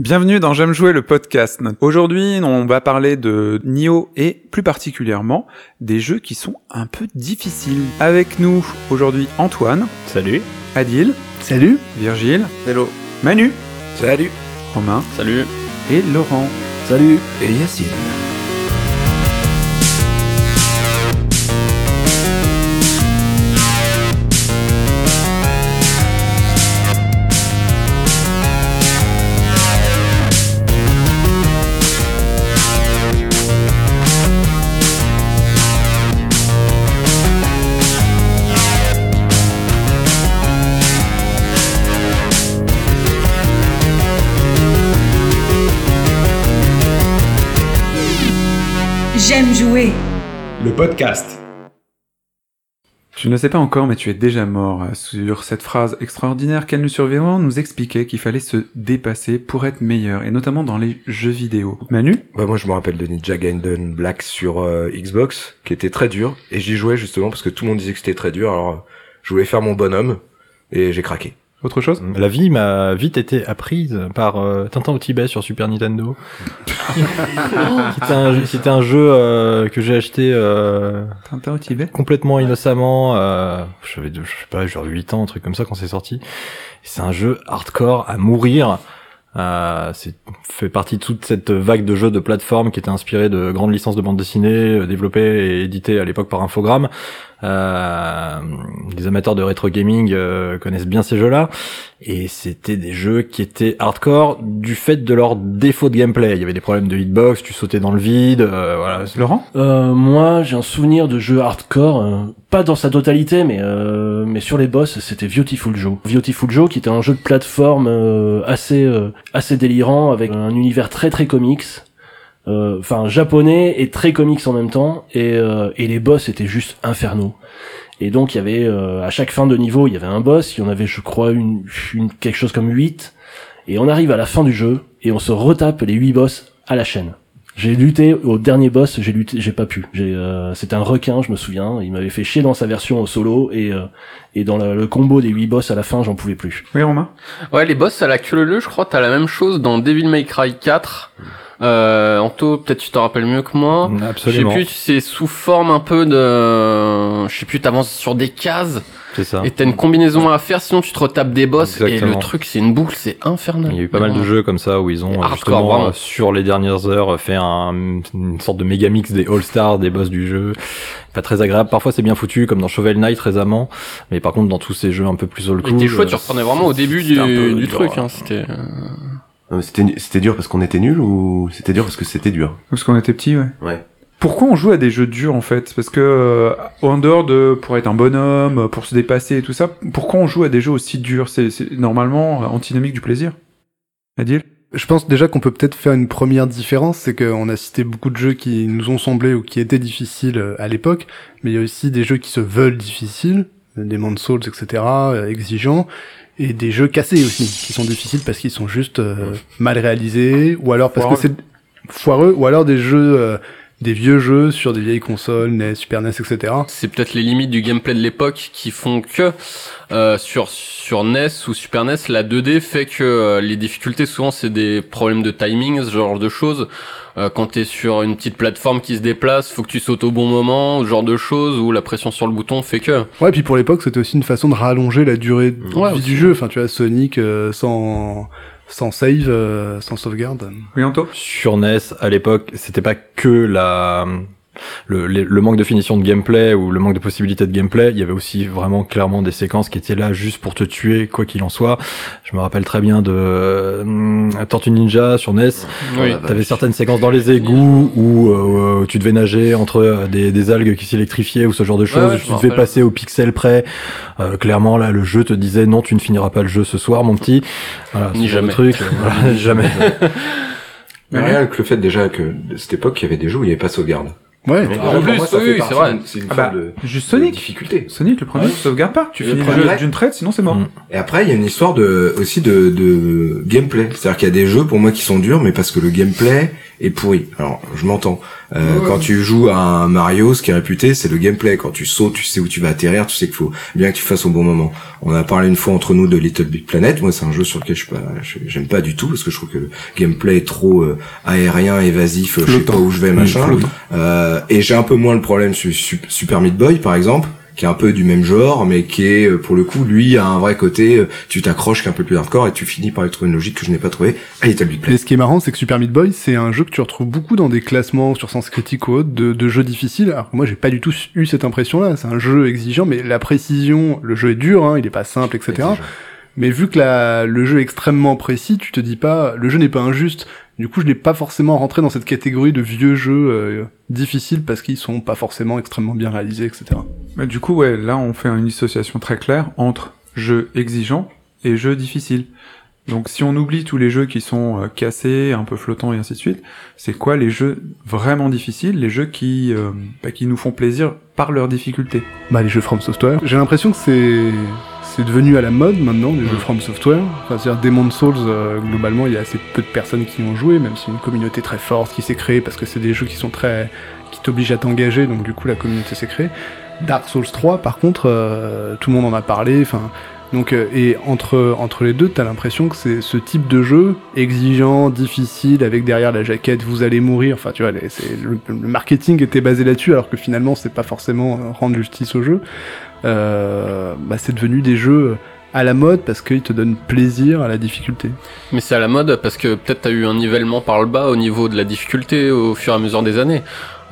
Bienvenue dans J'aime jouer le podcast. Aujourd'hui, on va parler de Nioh et plus particulièrement des jeux qui sont un peu difficiles. Avec nous aujourd'hui Antoine, Salut. Adil, Salut Virgile, Hello. Manu, Salut Romain Salut. et Laurent. Salut Et Yacine Le podcast. Tu ne le sais pas encore, mais tu es déjà mort sur cette phrase extraordinaire qu'elle nous survivant nous expliquait qu'il fallait se dépasser pour être meilleur, et notamment dans les jeux vidéo. Manu? Bah moi je me rappelle de Ninja Gaiden Black sur euh, Xbox, qui était très dur, et j'y jouais justement parce que tout le monde disait que c'était très dur, alors euh, je voulais faire mon bonhomme, et j'ai craqué. Autre chose? La vie m'a vite été apprise par euh, Tintin au Tibet sur Super Nintendo. c'était un, c'était un jeu euh, que j'ai acheté euh, Tintin au Tibet? complètement innocemment. Euh, J'avais, je sais pas, genre 8 ans, un truc comme ça quand c'est sorti. C'est un jeu hardcore à mourir. Euh, c'est fait partie de toute cette vague de jeux de plateforme qui était inspiré de grandes licences de bande dessinée développées et éditées à l'époque par Infogrames. Euh, les amateurs de rétro gaming euh, connaissent bien ces jeux-là et c'était des jeux qui étaient hardcore du fait de leur défaut de gameplay. Il y avait des problèmes de hitbox, tu sautais dans le vide, euh, voilà. Laurent? Euh, moi, j'ai un souvenir de jeu hardcore, euh, pas dans sa totalité, mais euh, mais sur les boss, c'était Beautiful Joe. Beautiful Joe, qui était un jeu de plateforme euh, assez euh, assez délirant, avec un univers très très comics, enfin japonais et très comics en même temps, et euh, et les boss étaient juste infernaux. Et donc il y avait euh, à chaque fin de niveau, il y avait un boss, il y en avait je crois une, une quelque chose comme 8 et on arrive à la fin du jeu et on se retape les 8 boss à la chaîne. J'ai lutté au dernier boss, j'ai lutté, j'ai pas pu. J'ai, euh, c'était un requin, je me souviens. Il m'avait fait chier dans sa version au solo et euh, et dans le, le combo des 8 boss à la fin, j'en pouvais plus. Oui, Romain? Ouais, les boss à la queue leu, je crois, t'as la même chose dans Devil May Cry 4. Euh, Anto, peut-être tu t'en rappelles mieux que moi. Je sais Absolument. plus, c'est sous forme un peu de, je sais plus, t'avances sur des cases C'est ça. et t'as une combinaison à faire, sinon tu te retapes des boss et Exactement. le truc c'est une boucle, c'est infernal. Il y a eu pas mal de jeux comme ça où ils ont Et hardcore, justement vraiment. euh, sur les dernières heures fait un, une sorte de méga mix des All Stars, des boss du jeu. Pas très agréable. Parfois c'est bien foutu comme dans Shovel Knight récemment, mais par contre dans tous ces jeux un peu plus old Et school. t'es chouette, tu euh, reprenais vraiment au début du, c'était peu du truc, hein, c'était, euh, C'était c'était dur parce qu'on était nuls ou c'était dur parce que c'était dur? Parce qu'on était petits, ouais. Ouais. Pourquoi on joue à des jeux durs en fait? Parce que euh, en dehors de pour être un bonhomme, pour se dépasser et tout ça, pourquoi on joue à des jeux aussi durs? C'est c'est normalement euh, antinomique du plaisir. Adil? Je pense déjà qu'on peut peut-être faire une première différence, c'est qu'on a cité beaucoup de jeux qui nous ont semblé ou qui étaient difficiles euh, à l'époque, mais il y a aussi des jeux qui se veulent difficiles, des Souls, etc., euh, exigeants, et des jeux cassés aussi, qui sont difficiles parce qu'ils sont juste euh, mal réalisés, ou alors parce que c'est foireux, ou alors des jeux, euh, des vieux jeux sur des vieilles consoles, NES, Super NES, etc. c'est peut-être les limites du gameplay de l'époque qui font que euh, sur sur NES ou Super NES la 2D fait que euh, les difficultés souvent c'est des problèmes de timing ce genre de choses euh, quand t'es sur une petite plateforme qui se déplace faut que tu sautes au bon moment ce genre de choses où la pression sur le bouton fait que Ouais, puis pour l'époque, c'était aussi une façon de rallonger la durée de Ouais, vie du jeu. Enfin, tu vois, Sonic euh, sans sans save, euh, sans sauvegarde. Oui, Anto sur NES à l'époque, c'était pas que la le, le, le manque de finition de gameplay ou le manque de possibilités de gameplay, il y avait aussi vraiment clairement des séquences qui étaient là juste pour te tuer quoi qu'il en soit. Je me rappelle très bien de euh, Tortue Ninja sur NES. oui. T'avais certaines séquences dans les égouts où euh, tu devais nager entre euh, des, des algues qui s'électrifiaient ou ce genre de choses. ouais, tu devais passer au pixel près. Euh, clairement là, le jeu te disait non, tu ne finiras pas le jeu ce soir, mon petit. Voilà, Ni ce genre de jamais. truc. voilà, jamais. Mais rien que le fait déjà que de cette époque, il y avait des jeux où il n'y avait pas de sauvegarde. Ouais. Mais en plus, moi, ça oui, c'est vrai. C'est une Ah bah, de, juste de Sonic. difficulté. Sonic, le premier, Ouais. tu sauvegardes pas. Tu finis le jeu d'une traite, sinon c'est mort. Mm. Et après, il y a une histoire de aussi de, de gameplay. C'est-à-dire qu'il y a des jeux pour moi qui sont durs, mais parce que le gameplay est pourri. Alors, je m'entends. Euh, Quand tu joues à un Mario, ce qui est réputé, c'est le gameplay. Quand tu sautes, tu sais où tu vas atterrir, tu sais qu'il faut bien que tu fasses au bon moment. On a parlé une fois entre nous de Little Big Planet. Moi, c'est un jeu sur lequel je suis pas, je- j'aime pas du tout parce que je trouve que le gameplay est trop euh, aérien, évasif. euh, Je sais pas où je vais, machin. Euh, et j'ai un peu moins le problème sur Su- Super Meat Boy, par exemple, qui est un peu du même genre, mais qui est, euh, pour le coup, lui, a un vrai côté, euh, tu t'accroches qui est un peu plus hardcore et tu finis par y trouver une logique que je n'ai pas trouvé à Little Big Mais Planet. ce qui est marrant, c'est que Super Meat Boy, c'est un jeu que tu retrouves beaucoup dans des classements sur Sens Critique ou autres de, de jeux difficiles. Alors moi, j'ai pas du tout eu cette impression-là. C'est un jeu exigeant, mais la précision, le jeu est dur, hein, il est pas simple, etc. Mais vu que le jeu est extrêmement précis, tu te dis pas, le jeu n'est pas injuste. Du coup, je n'ai pas forcément rentré dans cette catégorie de vieux jeux euh, difficiles parce qu'ils sont pas forcément extrêmement bien réalisés, etc. Bah, du coup, ouais, là, on fait une dissociation très claire entre jeux exigeants et jeux difficiles. Donc, si on oublie tous les jeux qui sont euh, cassés, un peu flottants et ainsi de suite, c'est quoi les jeux vraiment difficiles, les jeux qui, euh, bah, qui nous font plaisir par leur difficulté Bah, les jeux From Software. J'ai l'impression que c'est c'est devenu à la mode maintenant, les jeux From Software. Enfin, c'est-à-dire Demon's Souls, euh, globalement, il y a assez peu de personnes qui y ont joué, même si une communauté très forte qui s'est créée parce que c'est des jeux qui sont très, qui t'obligent à t'engager, donc du coup la communauté s'est créée. Dark Souls 3, par contre, euh, tout le monde en a parlé, enfin. Donc, euh, et entre, entre les deux, t'as l'impression que c'est ce type de jeu, exigeant, difficile, avec derrière la jaquette, vous allez mourir, enfin, tu vois, le, le marketing était basé là-dessus, alors que finalement, c'est pas forcément euh, rendre justice au jeu. Euh, bah, c'est devenu des jeux à la mode parce qu'ils te donnent plaisir à la difficulté. Mais c'est à la mode parce que peut-être t'as eu un nivellement par le bas au niveau de la difficulté au fur et à mesure des années.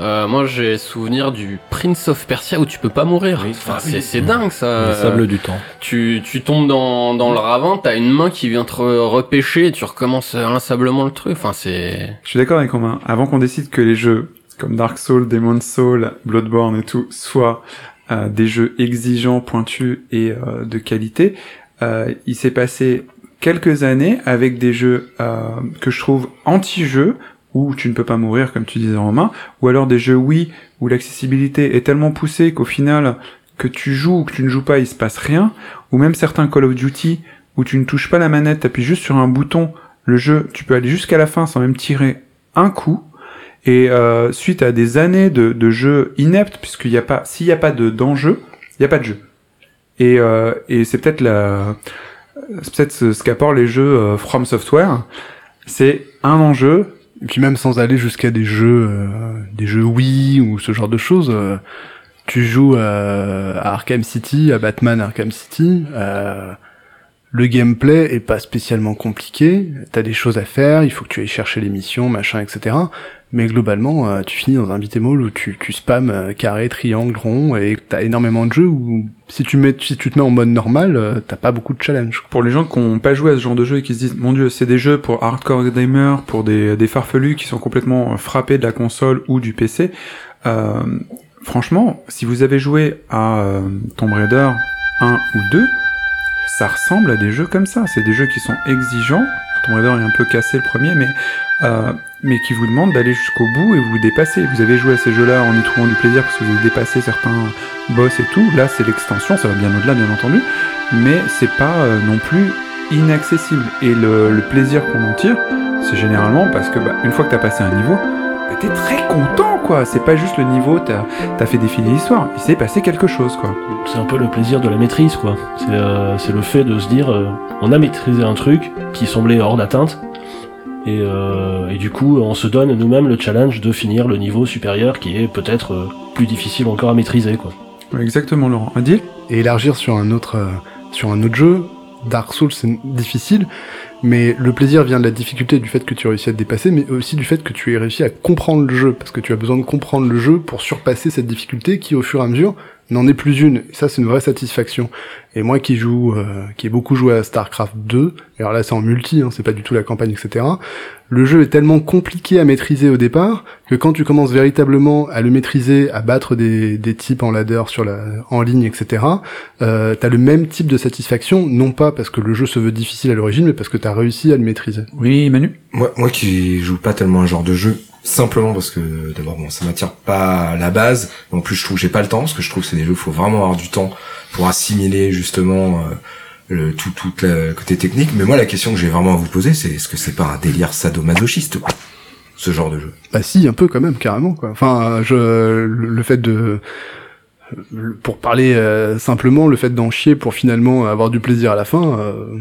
Euh, moi j'ai souvenir du Prince of Persia où tu peux pas mourir. Enfin, c'est, c'est dingue ça. Les sables du temps. Tu, tu tombes dans, dans le ravin, t'as une main qui vient te re- repêcher et tu recommences inlassablement le truc. Enfin c'est... Je suis d'accord avec Romain. Avant qu'on décide que les jeux comme Dark Souls, Demon's Souls, Bloodborne et tout soient euh, des jeux exigeants, pointus et euh, de qualité, euh, il s'est passé quelques années avec des jeux euh, que je trouve anti-jeux où tu ne peux pas mourir comme tu disais Romain, ou alors des jeux oui où l'accessibilité est tellement poussée qu'au final que tu joues ou que tu ne joues pas il se passe rien, ou même certains Call of Duty où tu ne touches pas la manette, t'appuies juste sur un bouton, le jeu, tu peux aller jusqu'à la fin sans même tirer un coup. Et euh, suite à des années de, de jeux ineptes, puisqu'il n'y a pas, s'il n'y a pas de d'enjeu, il n'y a pas de jeu. Et, euh, et c'est peut-être la, c'est peut-être ce, ce qu'apportent les jeux euh, From Software. C'est un enjeu. Et puis même sans aller jusqu'à des jeux, euh, des jeux Wii ou ce genre de choses, euh, tu joues euh, à Arkham City, à Batman Arkham City. euh, le gameplay est pas spécialement compliqué. T'as des choses à faire, il faut que tu ailles chercher les missions, machin, etc. Mais globalement, euh, tu finis dans un beat'em où tu, tu spams euh, carré, triangle, rond, et t'as énormément de jeux où si tu mets, si tu te mets en mode normal, euh, t'as pas beaucoup de challenge. Pour les gens qui n'ont pas joué à ce genre de jeu et qui se disent, mon dieu, c'est des jeux pour hardcore gamers, pour des, des farfelus qui sont complètement frappés de la console ou du PC. Franchement, si vous avez joué à Tomb Raider 1 ou 2, ça ressemble à des jeux comme ça. C'est des jeux qui sont exigeants. Tomb Raider est un peu cassé le premier, mais euh, mais qui vous demandent d'aller jusqu'au bout et vous dépasser. Vous avez joué à ces jeux-là en y trouvant du plaisir parce que vous avez dépassé certains boss et tout. Là, c'est l'extension, ça va bien au-delà, bien entendu, mais c'est pas euh, non plus inaccessible. Et le, plaisir qu'on en tire, c'est généralement parce que bah, une fois que t'as passé un niveau, bah, t'es très content, quoi. C'est pas juste le niveau, t'as as fait défiler l'histoire. Il s'est passé quelque chose, quoi. C'est un peu le plaisir de la maîtrise, quoi. C'est euh, le fait de se dire, euh, on a maîtrisé un truc qui semblait hors d'atteinte, et, euh, et du coup, on se donne nous-mêmes le challenge de finir le niveau supérieur qui est peut-être euh, plus difficile encore à maîtriser, quoi. Exactement, Laurent. Adil? Et élargir sur un autre euh, sur un autre jeu. Dark Souls c'est difficile, mais le plaisir vient de la difficulté du fait que tu réussis à te dépasser, mais aussi du fait que tu aies réussi à comprendre le jeu, parce que tu as besoin de comprendre le jeu pour surpasser cette difficulté qui, au fur et à mesure, n'en est plus une. Et ça, c'est une vraie satisfaction. Et moi qui joue, euh, qui ai beaucoup joué à StarCraft 2, et alors là c'est en multi, hein, c'est pas du tout la campagne, etc. Le jeu est tellement compliqué à maîtriser au départ que quand tu commences véritablement à le maîtriser, à battre des, des types en ladder sur la, en ligne, etc. Euh, t'as le même type de satisfaction, non pas parce que le jeu se veut difficile à l'origine, mais parce que t'as réussi à le maîtriser Oui, Manu? Moi, moi qui joue pas tellement un genre de jeu, simplement parce que d'abord bon, ça m'attire pas à la base. En plus, je trouve que j'ai pas le temps parce que je trouve que c'est des jeux, faut vraiment avoir du temps pour assimiler justement euh, le tout tout le côté technique. Mais moi, la question que j'ai vraiment à vous poser, c'est est-ce que c'est pas un délire sadomasochiste quoi, ce genre de jeu? Bah si, un peu quand même, carrément quoi. Enfin, je le le fait de pour parler euh, simplement, le fait d'en chier pour finalement avoir du plaisir à la fin. euh,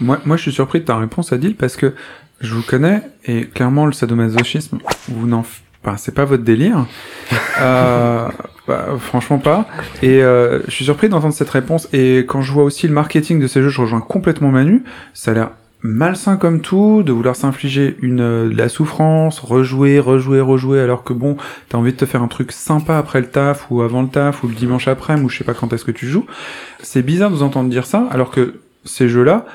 Moi, moi, je suis surpris de ta réponse, Adil, parce que je vous connais et clairement le sadomasochisme, vous n'en, enfin, c'est pas votre délire. euh, bah, franchement pas. Et euh, je suis surpris d'entendre cette réponse. Et quand je vois aussi le marketing de ces jeux, je rejoins complètement Manu. Ça a l'air malsain comme tout, de vouloir s'infliger une euh, de la souffrance, rejouer, rejouer, rejouer, alors que bon, t'as envie de te faire un truc sympa après le taf ou avant le taf ou le dimanche après, ou je sais pas quand est-ce que tu joues. C'est bizarre de vous entendre dire ça, alors que ces jeux-là,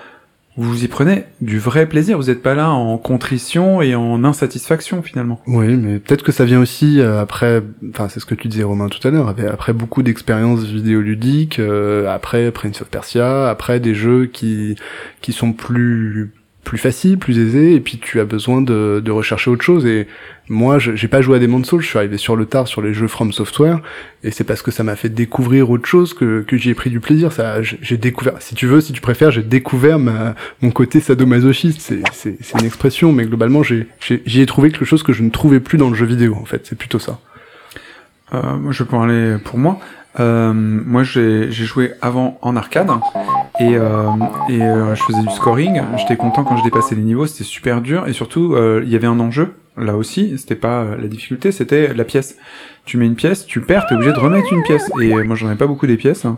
vous y prenez du vrai plaisir. Vous n'êtes pas là en contrition et en insatisfaction finalement. Oui, mais peut-être que ça vient aussi euh, après, enfin c'est ce que tu disais Romain tout à l'heure, après- beaucoup d'expériences vidéoludiques, euh, après Prince of Persia, après des jeux qui qui sont plus plus faciles, plus aisés, et puis tu as besoin de, de rechercher autre chose. Et moi, j'ai pas joué à Demon's Souls, je suis arrivé sur le tard sur les jeux From Software, et c'est parce que ça m'a fait découvrir autre chose que, que j'y ai pris du plaisir. Ça, j'ai découvert, si tu veux, si tu préfères, j'ai découvert ma, mon côté sadomasochiste. C'est, une expression, mais globalement, j'y ai trouvé quelque chose que je ne trouvais plus dans le jeu vidéo. En fait, c'est plutôt ça. Euh, je peux parler pour moi. Euh, moi, j'ai joué avant en arcade et, euh, et euh, je faisais du scoring. J'étais content quand je dépassais les niveaux, c'était super dur et surtout euh, il y avait un enjeu là aussi. C'était pas euh, la difficulté, c'était la pièce. Tu mets une pièce, tu perds, t'es obligé de remettre une pièce. Et moi, j'en ai pas beaucoup des pièces. hein.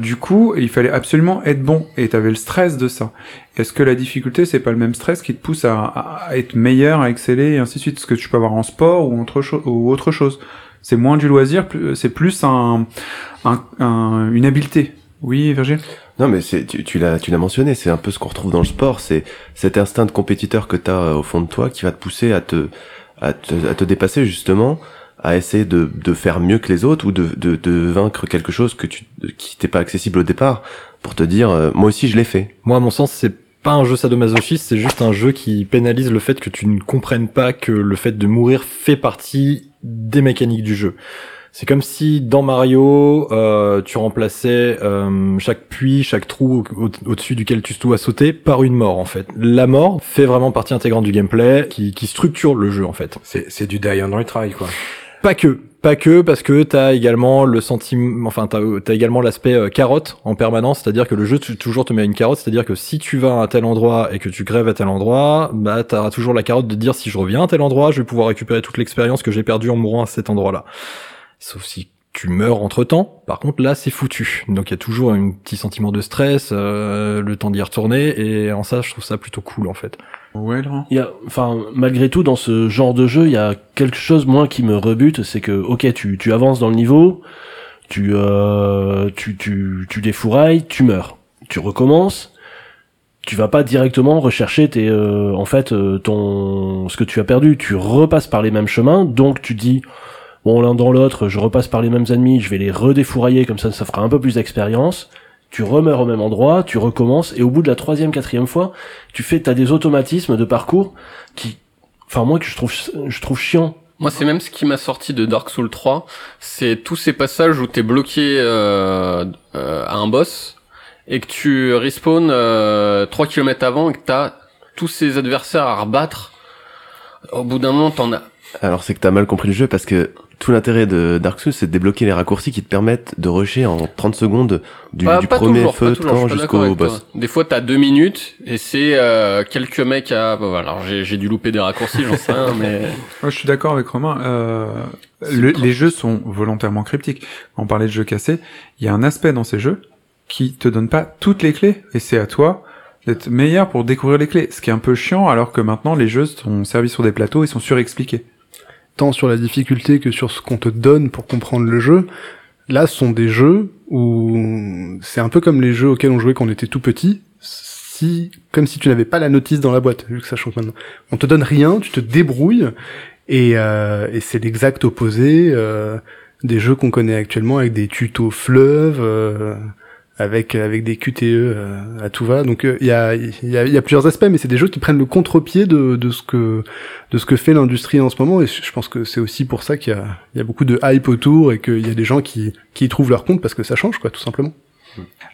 Du coup, il fallait absolument être bon et t'avais le stress de ça. Est-ce que la difficulté, c'est pas le même stress qui te pousse à, à- être meilleur, à exceller et ainsi de suite? Ce que tu peux avoir en sport ou autre chose? C'est moins du loisir, c'est plus un, un, un- une habileté. Oui, Virgile? Non, mais c'est, tu, tu l'as, tu l'as mentionné, c'est un peu ce qu'on retrouve dans le sport, c'est cet instinct de compétiteur que tu as au fond de toi qui va te pousser à te, à te, à te dépasser justement, à essayer de, de faire mieux que les autres ou de, de, de vaincre quelque chose que tu, qui t'est pas accessible au départ pour te dire, euh, moi aussi je l'ai fait. Moi, à mon sens, c'est pas un jeu sadomasochiste, c'est juste un jeu qui pénalise le fait que tu ne comprennes pas que le fait de mourir fait partie des mécaniques du jeu. C'est comme si dans Mario, euh, tu remplaçais euh, chaque puits, chaque trou au- au- au-dessus duquel tu dois sauter par une mort en fait. La mort fait vraiment partie intégrante du gameplay qui, qui structure le jeu en fait. C'est c'est du die and retry quoi. Pas que, pas que, parce que t'as également le sentiment, enfin t'as as également l'aspect euh, carotte en permanence, c'est-à-dire que le jeu toujours te met une carotte, c'est-à-dire que si tu vas à tel endroit et que tu grèves à tel endroit, bah t'auras toujours la carotte de dire si je reviens à tel endroit, je vais pouvoir récupérer toute l'expérience que j'ai perdue en mourant à cet endroit-là. Sauf si tu meurs entre temps, par contre là c'est foutu. Donc il y a toujours un petit sentiment de stress, euh, le temps d'y retourner, et en ça je trouve ça plutôt cool en fait. Ouais, Laurent. Il y a, enfin, malgré tout, dans ce genre de jeu, il y a quelque chose moins qui me rebute, c'est que, ok, tu, tu avances dans le niveau, tu, euh, tu, tu, tu défourailles, tu meurs, tu recommences, tu vas pas directement rechercher tes, euh, en fait, euh, ton, ce que tu as perdu, tu repasses par les mêmes chemins, donc tu dis, bon, l'un dans l'autre, je repasse par les mêmes ennemis, je vais les redéfourailler, comme ça, ça fera un peu plus d'expérience. Tu remeurs au même endroit, tu recommences, et au bout de la troisième, quatrième fois, tu fais, t'as des automatismes de parcours qui, enfin moi que je trouve, je trouve chiant. Moi, c'est même ce qui m'a sorti de Dark Souls 3. C'est tous ces passages où t'es bloqué euh, euh, à un boss et que tu respawns euh, 3 km avant et que t'as tous ces adversaires à rebattre. Au bout d'un moment, t'en as... Alors c'est que t'as mal compris le jeu parce que tout l'intérêt de Dark Souls c'est de débloquer les raccourcis qui te permettent de rusher en 30 secondes du, premier toujours, feu de camp jusqu'au boss. Des fois, t'as deux minutes et c'est euh, quelques mecs à... Voilà, alors j'ai j'ai dû louper des raccourcis, j'en sais rien, mais... Moi, je suis d'accord avec Romain. Euh, le- les jeux sont volontairement cryptiques. On parlait de jeux cassés. Il y a un aspect dans ces jeux qui te donne pas toutes les clés, et c'est à toi d'être meilleur pour découvrir les clés. Ce qui est un peu chiant, alors que maintenant les jeux sont servis sur des plateaux et sont surexpliqués. Tant sur la difficulté que sur ce qu'on te donne pour comprendre le jeu. Là, sont des jeux où c'est un peu comme les jeux auxquels on jouait quand on était tout petit. Si, comme si tu n'avais pas la notice dans la boîte, vu que ça change maintenant. On te donne rien, tu te débrouilles, et, euh, et c'est l'exact opposé euh, des jeux qu'on connaît actuellement avec des tutos fleuves, euh, avec avec des QTE euh, à tout va. Donc euh, il y, a, y, y a plusieurs aspects, mais c'est des jeux qui prennent le contre-pied de, de ce que de ce que fait l'industrie en ce moment. Et je pense que c'est aussi pour ça qu'il y a, il y a beaucoup de hype autour et qu'il y a des gens qui qui y trouvent leur compte parce que ça change, quoi, tout simplement.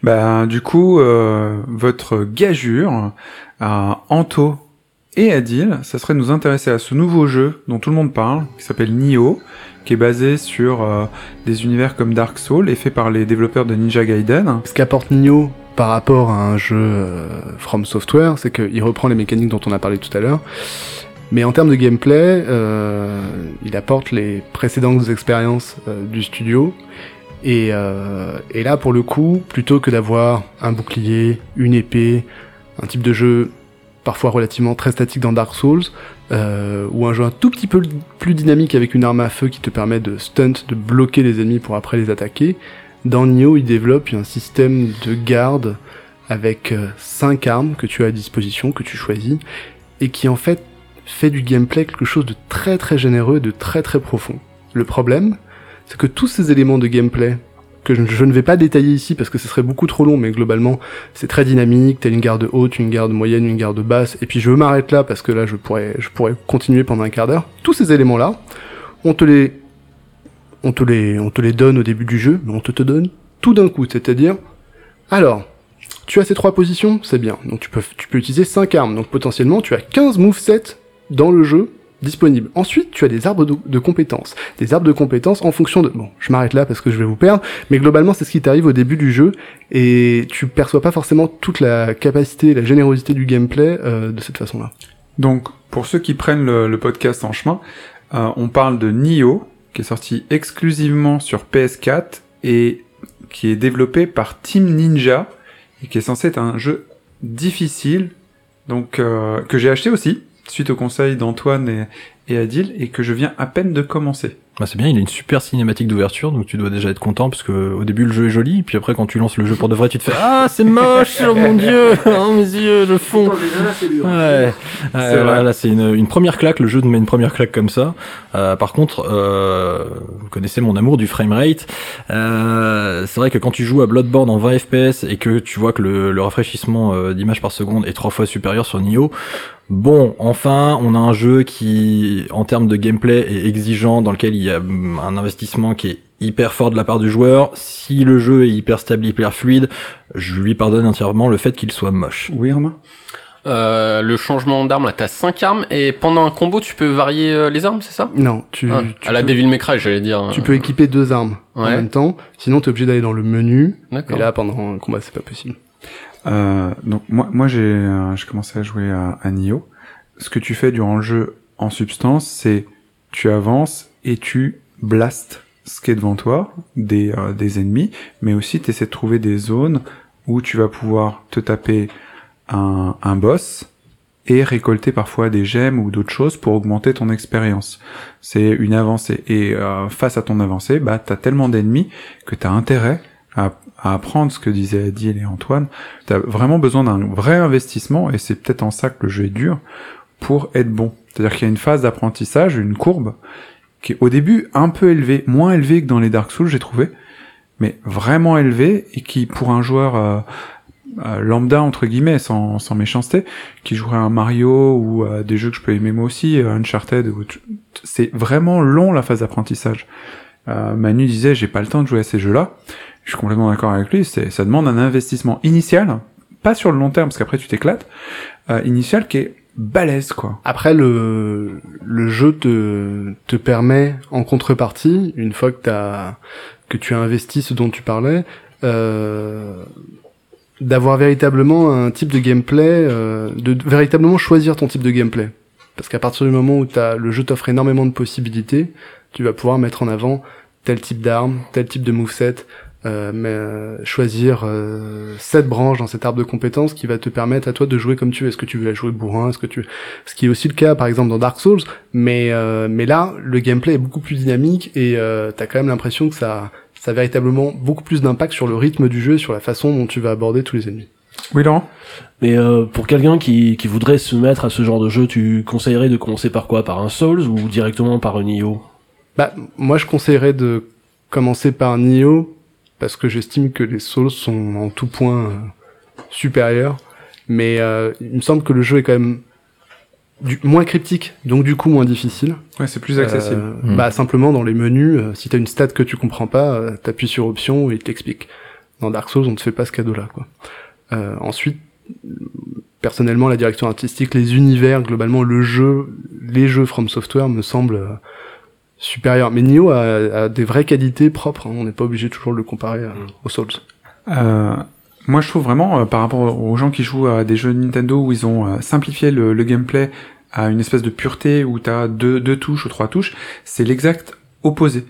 Bah, du coup, euh, votre gageure à Anto et Adil, ça serait de nous intéresser à ce nouveau jeu dont tout le monde parle, qui s'appelle Nioh, qui est basé sur euh, des univers comme Dark Souls et fait par les développeurs de Ninja Gaiden. Ce qu'apporte Nioh par rapport à un jeu euh, From Software, c'est qu'il reprend les mécaniques dont on a parlé tout à l'heure. Mais en termes de gameplay, euh, il apporte les précédentes expériences du studio. Et là, pour le coup, plutôt que d'avoir un bouclier, une épée, un type de jeu parfois relativement très statique dans Dark Souls, euh, ou un jeu un tout petit peu plus dynamique avec une arme à feu qui te permet de stunt, de bloquer les ennemis pour après les attaquer, dans Nioh, il développe un système de garde avec 5 armes que tu as à disposition, que tu choisis, et qui en fait fait du gameplay quelque chose de très très généreux et de très très profond. Le problème, c'est que tous ces éléments de gameplay, que je, ne vais pas détailler ici parce que ce serait beaucoup trop long, mais globalement, c'est très dynamique, t'as une garde haute, une garde moyenne, une garde basse, et puis je m'arrête là parce que là, je pourrais, je pourrais continuer pendant un quart d'heure. Tous ces éléments-là, on te les, donne au début du jeu, mais on te te donne tout d'un coup, c'est-à-dire, alors, tu as ces trois positions, c'est bien. Donc tu peux, tu peux utiliser 5 armes. Donc potentiellement, tu as 15 movesets dans le jeu Ensuite, tu as des arbres de, compétences. Des arbres de compétences en fonction de... Bon, je m'arrête là parce que je vais vous perdre, mais globalement, c'est ce qui t'arrive au début du jeu, et tu perçois pas forcément toute la capacité, la générosité du gameplay euh, de cette façon-là. Donc, pour ceux qui prennent le, le podcast en chemin, euh, on parle de Nioh, qui est sorti exclusivement sur PS4 et qui est développé par Team Ninja et qui est censé être un jeu difficile, donc euh, que j'ai acheté aussi suite au conseil d'Antoine et, et Adil et que je viens à peine de commencer. Bah, c'est bien, il a une super cinématique d'ouverture, donc tu dois déjà être content parce que au début le jeu est joli, puis après quand tu lances le jeu pour de vrai, tu te fais ah c'est moche, oh mon dieu, oh mes yeux, le fond. Ouais, C'est Euh, vrai. là c'est une, une première claque, le jeu te met une première claque comme ça. Euh, par contre, euh, vous connaissez mon amour du framerate. Euh, c'est vrai que quand tu joues à Bloodborne en 20 FPS et que tu vois que le, le rafraîchissement euh, d'image par seconde est trois fois supérieur sur Nioh, Bon, enfin, on a un jeu qui, en termes de gameplay, est exigeant, dans lequel il y a hum, un investissement qui est hyper fort de la part du joueur. Si le jeu est hyper stable, hyper fluide, je lui pardonne entièrement le fait qu'il soit moche. Oui, Romain? Euh, le changement d'arme, là, t'as 5 armes, et pendant un combo, tu peux varier euh, les armes, c'est ça? Non, tu, Ah, tu À la peux- Devil May Cry, j'allais dire. Tu peux équiper deux armes en même temps, sinon t'es obligé d'aller dans le menu, et là pendant un combat c'est pas possible. Euh, donc moi, moi j'ai euh, commencé à jouer à, à Nioh. Ce que tu fais durant le jeu en substance, c'est tu avances et tu blastes ce qui est devant toi, des, euh, des ennemis, mais aussi tu essaies de trouver des zones où tu vas pouvoir te taper un, un boss et récolter parfois des gemmes ou d'autres choses pour augmenter ton expérience. C'est une avancée. Et euh, face à ton avancée, bah, t'as tellement d'ennemis que t'as intérêt à, à apprendre ce que disaient Adil et Antoine. T'as vraiment besoin d'un vrai investissement, et c'est peut-être en ça que le jeu est dur, pour être bon. C'est-à-dire qu'il y a une phase d'apprentissage, une courbe, qui est au début un peu élevée, moins élevée que dans les Dark Souls, j'ai trouvé, mais vraiment élevée, et qui, pour un joueur euh, euh, lambda, entre guillemets, sans, sans méchanceté, qui jouerait à un Mario ou à des jeux que je peux aimer moi aussi, euh, Uncharted, ou t- c'est vraiment long la phase d'apprentissage. Euh, Manu disait, j'ai pas le temps de jouer à ces jeux-là. Je suis complètement d'accord avec lui, ça demande un investissement initial, pas sur le long terme, parce qu'après tu t'éclates, euh, initial qui est balèze, quoi. Après, le, le jeu te, te permet, en contrepartie, une fois que, t'as, que tu as investi ce dont tu parlais, euh, d'avoir véritablement un type de gameplay, euh, de véritablement choisir ton type de gameplay. Parce qu'à partir du moment où t'as, le jeu t'offre énormément de possibilités, tu vas pouvoir mettre en avant tel type d'arme, tel type de moveset, euh, mais euh, choisir euh, cette branche dans cet arbre de compétences qui va te permettre à toi de jouer comme tu veux. Est-ce que tu veux la jouer bourrin? Est-ce que tu ce qui est aussi le cas par exemple dans Dark Souls, mais euh, mais là le gameplay est beaucoup plus dynamique et euh, t'as quand même l'impression que ça ça a véritablement beaucoup plus d'impact sur le rythme du jeu, et sur la façon dont tu vas aborder tous les ennemis. Oui, Laurent? Mais euh, pour quelqu'un qui, qui voudrait se mettre à ce genre de jeu, tu conseillerais de commencer par quoi? Par un Souls ou directement par un Nioh Bah moi je conseillerais de commencer par Nioh parce que j'estime que les Souls sont en tout point euh, supérieurs. Mais euh, il me semble que le jeu est quand même du, moins cryptique, donc du coup moins difficile. Ouais, c'est plus accessible. Euh. Bah simplement dans les menus, euh, si t'as une stat que tu comprends pas, euh, t'appuies sur option et il t'explique. Dans Dark Souls, on te fait pas ce cadeau-là, quoi. Euh, ensuite, personnellement, la direction artistique, les univers, globalement, le jeu, les jeux From Software me semblent supérieurs. Mais Nioh a, a des vraies qualités propres. hein. On n'est pas obligé toujours de le comparer euh, aux Souls. Euh, moi, je trouve vraiment, euh, par rapport aux gens qui jouent à des jeux Nintendo où ils ont euh, simplifié le, le gameplay à une espèce de pureté où tu as deux, deux touches ou trois touches, c'est l'exact opposé.